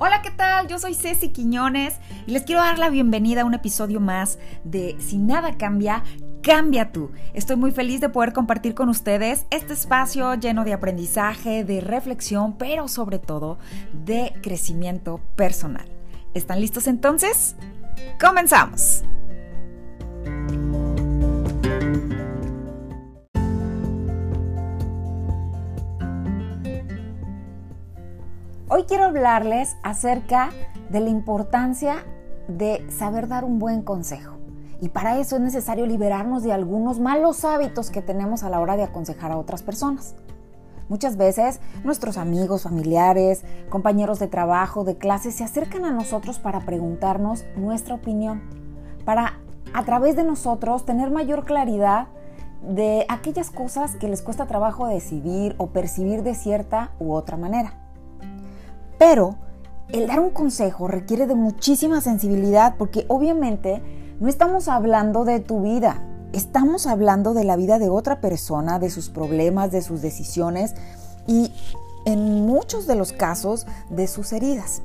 Hola, ¿qué tal? Yo soy Ceci Quiñones y les quiero dar la bienvenida a un episodio más de Si nada cambia, cambia tú. Estoy muy feliz de poder compartir con ustedes este espacio lleno de aprendizaje, de reflexión, pero sobre todo de crecimiento personal. ¿Están listos entonces? ¡Comenzamos! Hoy quiero hablarles acerca de la importancia de saber dar un buen consejo. Y para eso es necesario liberarnos de algunos malos hábitos que tenemos a la hora de aconsejar a otras personas. Muchas veces nuestros amigos, familiares, compañeros de trabajo, de clase se acercan a nosotros para preguntarnos nuestra opinión, para a través de nosotros tener mayor claridad de aquellas cosas que les cuesta trabajo decidir o percibir de cierta u otra manera. Pero el dar un consejo requiere de muchísima sensibilidad porque obviamente no estamos hablando de tu vida, estamos hablando de la vida de otra persona, de sus problemas, de sus decisiones y en muchos de los casos de sus heridas.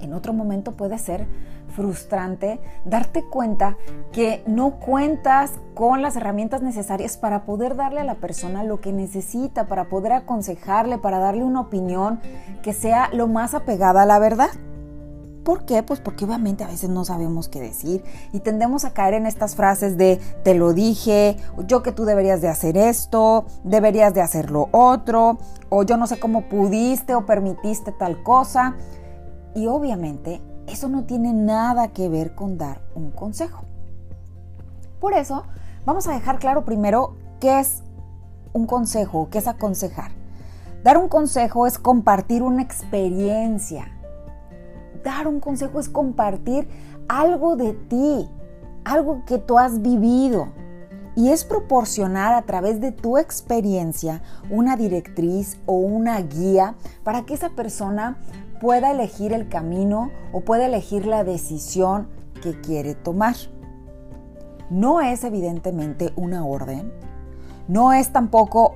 En otro momento puede ser frustrante darte cuenta que no cuentas con las herramientas necesarias para poder darle a la persona lo que necesita, para poder aconsejarle, para darle una opinión que sea lo más apegada a la verdad. ¿Por qué? Pues porque obviamente a veces no sabemos qué decir y tendemos a caer en estas frases de te lo dije, yo que tú deberías de hacer esto, deberías de hacer lo otro, o yo no sé cómo pudiste o permitiste tal cosa. Y obviamente eso no tiene nada que ver con dar un consejo. Por eso, vamos a dejar claro primero qué es un consejo, qué es aconsejar. Dar un consejo es compartir una experiencia. Dar un consejo es compartir algo de ti, algo que tú has vivido. Y es proporcionar a través de tu experiencia una directriz o una guía para que esa persona pueda elegir el camino o pueda elegir la decisión que quiere tomar. No es evidentemente una orden, no es tampoco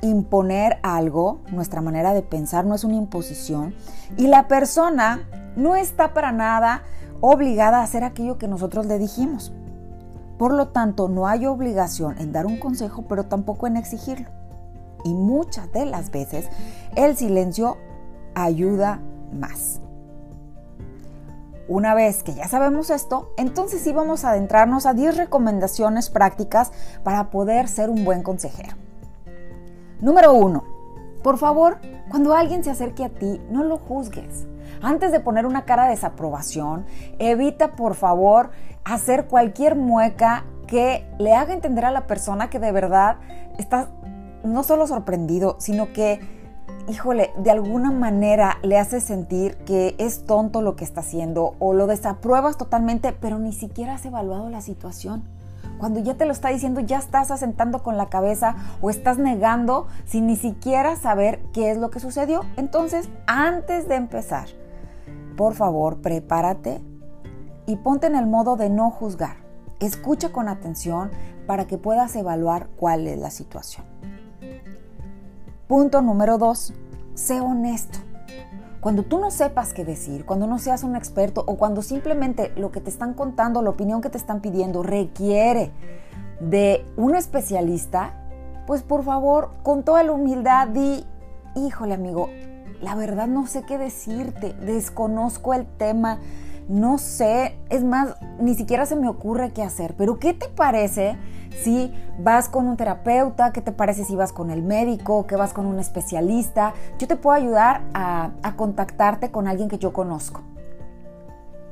imponer algo, nuestra manera de pensar no es una imposición y la persona no está para nada obligada a hacer aquello que nosotros le dijimos. Por lo tanto, no hay obligación en dar un consejo, pero tampoco en exigirlo. Y muchas de las veces el silencio ayuda más. Una vez que ya sabemos esto, entonces sí vamos a adentrarnos a 10 recomendaciones prácticas para poder ser un buen consejero. Número 1. Por favor, cuando alguien se acerque a ti, no lo juzgues. Antes de poner una cara de desaprobación, evita por favor hacer cualquier mueca que le haga entender a la persona que de verdad está no solo sorprendido, sino que híjole, de alguna manera le haces sentir que es tonto lo que está haciendo o lo desapruebas totalmente, pero ni siquiera has evaluado la situación. Cuando ya te lo está diciendo, ya estás asentando con la cabeza o estás negando sin ni siquiera saber qué es lo que sucedió. Entonces, antes de empezar, por favor, prepárate y ponte en el modo de no juzgar. Escucha con atención para que puedas evaluar cuál es la situación. Punto número dos, sé honesto. Cuando tú no sepas qué decir, cuando no seas un experto o cuando simplemente lo que te están contando, la opinión que te están pidiendo requiere de un especialista, pues por favor, con toda la humildad, di, híjole amigo, la verdad no sé qué decirte, desconozco el tema, no sé, es más, ni siquiera se me ocurre qué hacer, pero ¿qué te parece si vas con un terapeuta? ¿Qué te parece si vas con el médico? ¿Que vas con un especialista? Yo te puedo ayudar a, contactarte con alguien que yo conozco.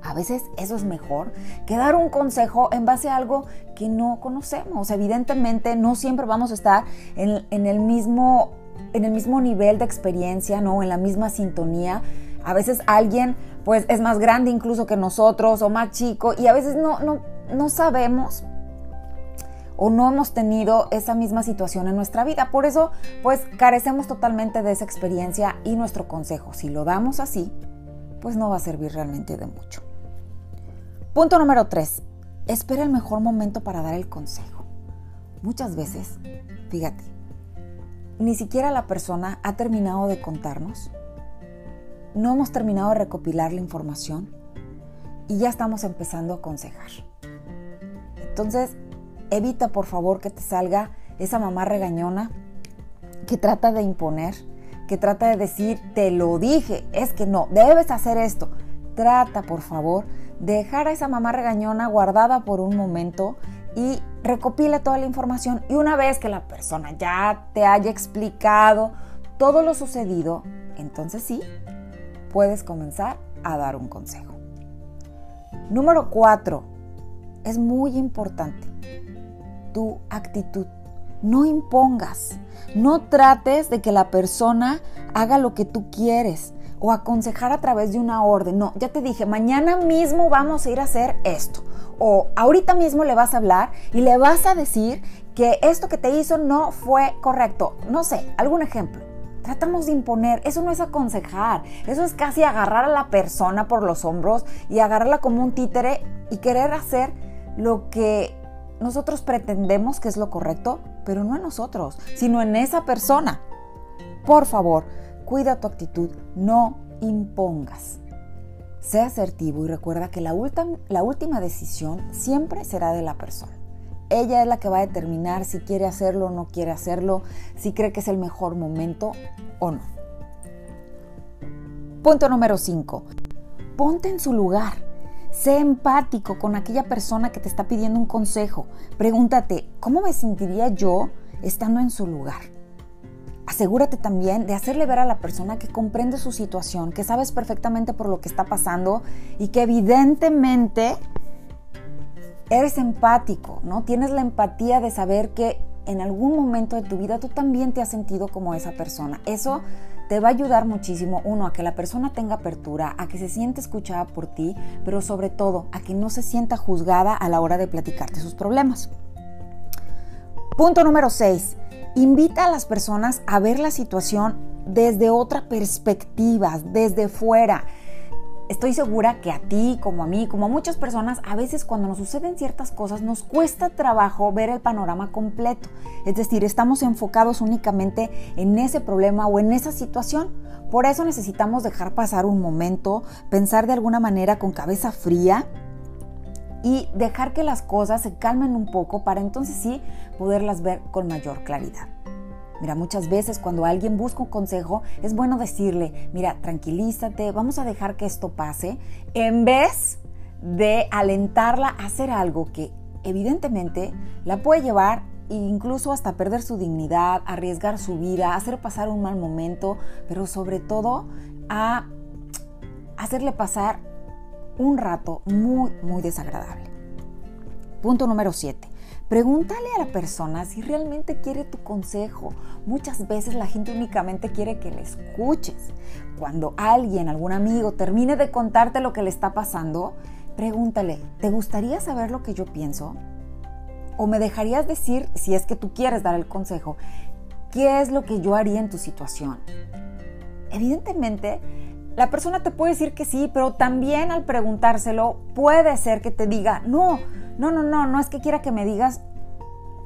A veces eso es mejor que dar un consejo en base a algo que no conocemos. Evidentemente no siempre vamos a estar en, el, mismo, en el mismo nivel de experiencia, ¿no? en la misma sintonía. A veces alguien pues es más grande incluso que nosotros o más chico y a veces no, no, no sabemos o no hemos tenido esa misma situación en nuestra vida. Por eso, pues carecemos totalmente de esa experiencia y nuestro consejo, si lo damos así, pues no va a servir realmente de mucho. Punto número 3. Espera el mejor momento para dar el consejo. Muchas veces, fíjate, ni siquiera la persona ha terminado de contarnos no hemos terminado de recopilar la información y ya estamos empezando a aconsejar. Entonces, evita por favor que te salga esa mamá regañona que trata de imponer, que trata de decir, te lo dije, es que no, debes hacer esto. Trata por favor de dejar a esa mamá regañona guardada por un momento y recopila toda la información y una vez que la persona ya te haya explicado todo lo sucedido, entonces sí, puedes comenzar a dar un consejo. Número 4. Es muy importante tu actitud. No impongas, no trates de que la persona haga lo que tú quieres o aconsejar a través de una orden. No, ya te dije, mañana mismo vamos a ir a hacer esto. O ahorita mismo le vas a hablar y le vas a decir que esto que te hizo no fue correcto. No sé, algún ejemplo. Tratamos de imponer, eso no es aconsejar, eso es casi agarrar a la persona por los hombros y agarrarla como un títere y querer hacer lo que nosotros pretendemos que es lo correcto, pero no en nosotros, sino en esa persona. Por favor, cuida tu actitud, no impongas. Sé asertivo y recuerda que la, la última decisión siempre será de la persona. Ella es la que va a determinar si quiere hacerlo o no quiere hacerlo, si cree que es el mejor momento o no. Punto número 5. Ponte en su lugar. Sé empático con aquella persona que te está pidiendo un consejo. Pregúntate, ¿cómo me sentiría yo estando en su lugar? Asegúrate también de hacerle ver a la persona que comprende su situación, que sabes perfectamente por lo que está pasando y que evidentemente eres empático, ¿no? Tienes la empatía de saber que en algún momento de tu vida tú también te has sentido como esa persona. Eso te va a ayudar muchísimo, uno, a que la persona tenga apertura, a que se siente escuchada por ti, pero sobre todo a que no se sienta juzgada a la hora de platicarte sus problemas. Punto número 6. Invita a las personas a ver la situación desde otra perspectiva, desde fuera estoy segura que a ti, como a mí, como a muchas personas, a veces cuando nos suceden ciertas cosas nos cuesta trabajo ver el panorama completo. Es decir, estamos enfocados únicamente en ese problema o en esa situación. Por eso necesitamos dejar pasar un momento, pensar de alguna manera con cabeza fría y dejar que las cosas se calmen un poco para entonces sí poderlas ver con mayor claridad. Mira, muchas veces cuando alguien busca un consejo, es bueno decirle, mira, tranquilízate, vamos a dejar que esto pase, en vez de alentarla a hacer algo que evidentemente la puede llevar incluso hasta perder su dignidad, arriesgar su vida, hacer pasar un mal momento, pero sobre todo a hacerle pasar un rato muy, muy desagradable. Punto número 7. Pregúntale a la persona si realmente quiere tu consejo. Muchas veces la gente únicamente quiere que le escuches. Cuando alguien, algún amigo, termine de contarte lo que le está pasando, pregúntale, ¿te gustaría saber lo que yo pienso? ¿O me dejarías decir, si es que tú quieres dar el consejo, qué es lo que yo haría en tu situación? Evidentemente, la persona te puede decir que sí, pero también al preguntárselo puede ser que te diga, no, no, no, no, no es que quiera que me digas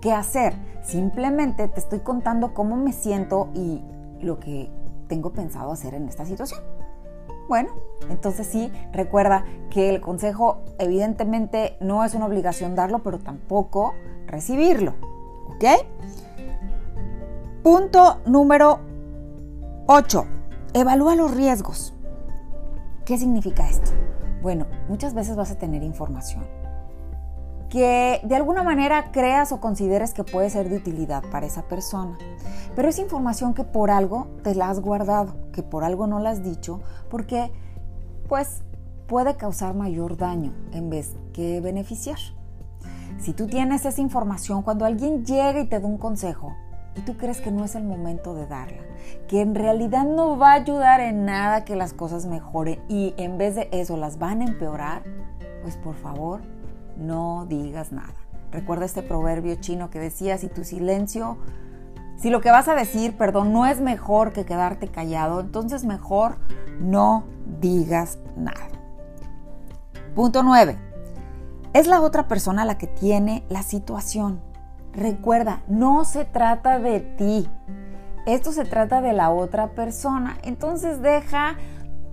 qué hacer. Simplemente te estoy contando cómo me siento y lo que tengo pensado hacer en esta situación. Bueno, entonces sí, recuerda que el consejo evidentemente no es una obligación darlo, pero tampoco recibirlo. ¿Ok? Punto número 8. Evalúa los riesgos. ¿Qué significa esto? Bueno, muchas veces vas a tener información que de alguna manera creas o consideres que puede ser de utilidad para esa persona. Pero es información que por algo te la has guardado, que por algo no la has dicho, porque pues puede causar mayor daño en vez que beneficiar. Si tú tienes esa información, cuando alguien llega y te da un consejo y tú crees que no es el momento de darla, que en realidad no va a ayudar en nada que las cosas mejoren y en vez de eso las van a empeorar, pues por favor no digas nada. Recuerda este proverbio chino que decía, si tu silencio, si lo que vas a decir, perdón, no es mejor que quedarte callado, entonces mejor no digas nada. Punto 9. Es la otra persona la que tiene la situación. Recuerda, no se trata de ti. Esto se trata de la otra persona. Entonces deja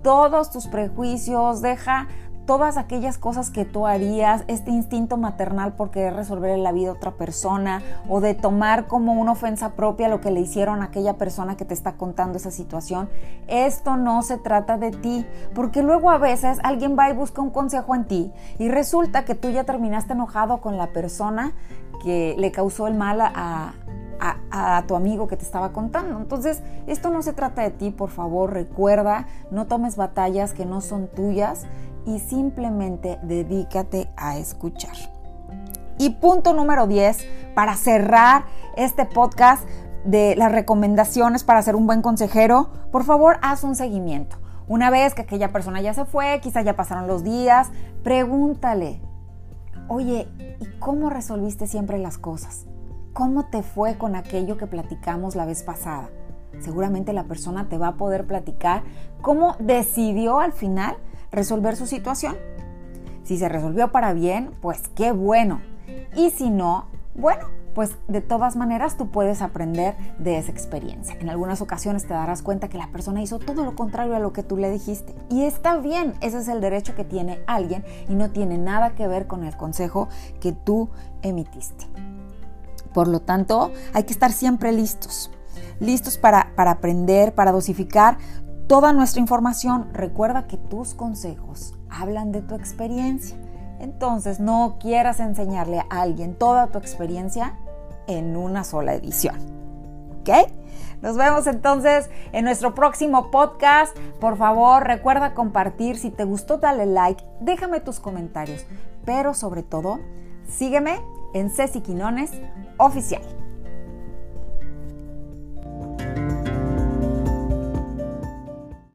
todos tus prejuicios, deja todas aquellas cosas que tú harías, este instinto maternal por querer resolver la vida a otra persona o de tomar como una ofensa propia lo que le hicieron a aquella persona que te está contando esa situación. Esto no se trata de ti, porque luego a veces alguien va y busca un consejo en ti y resulta que tú ya terminaste enojado con la persona que le causó el mal a, a, tu amigo que te estaba contando. Entonces, esto no se trata de ti, por favor, recuerda, no tomes batallas que no son tuyas y simplemente dedícate a escuchar. Y punto número 10, para cerrar este podcast de las recomendaciones para ser un buen consejero, por favor, haz un seguimiento. Una vez que aquella persona ya se fue, quizá ya pasaron los días, pregúntale, oye, ¿y cómo resolviste siempre las cosas? ¿Cómo te fue con aquello que platicamos la vez pasada? Seguramente la persona te va a poder platicar cómo decidió al final resolver su situación. Si se resolvió para bien, pues qué bueno. Y si no, bueno, pues de todas maneras tú puedes aprender de esa experiencia. En algunas ocasiones te darás cuenta que la persona hizo todo lo contrario a lo que tú le dijiste. Y está bien, ese es el derecho que tiene alguien y no tiene nada que ver con el consejo que tú emitiste. Por lo tanto, hay que estar siempre listos. Listos para, para aprender, para dosificar toda nuestra información. Recuerda que tus consejos hablan de tu experiencia. Entonces, no quieras enseñarle a alguien toda tu experiencia en una sola edición. ¿Ok? Nos vemos entonces en nuestro próximo podcast. Por favor, recuerda compartir. Si te gustó, dale like. Déjame tus comentarios. Pero sobre todo, sígueme en Ceci Quinones Oficial.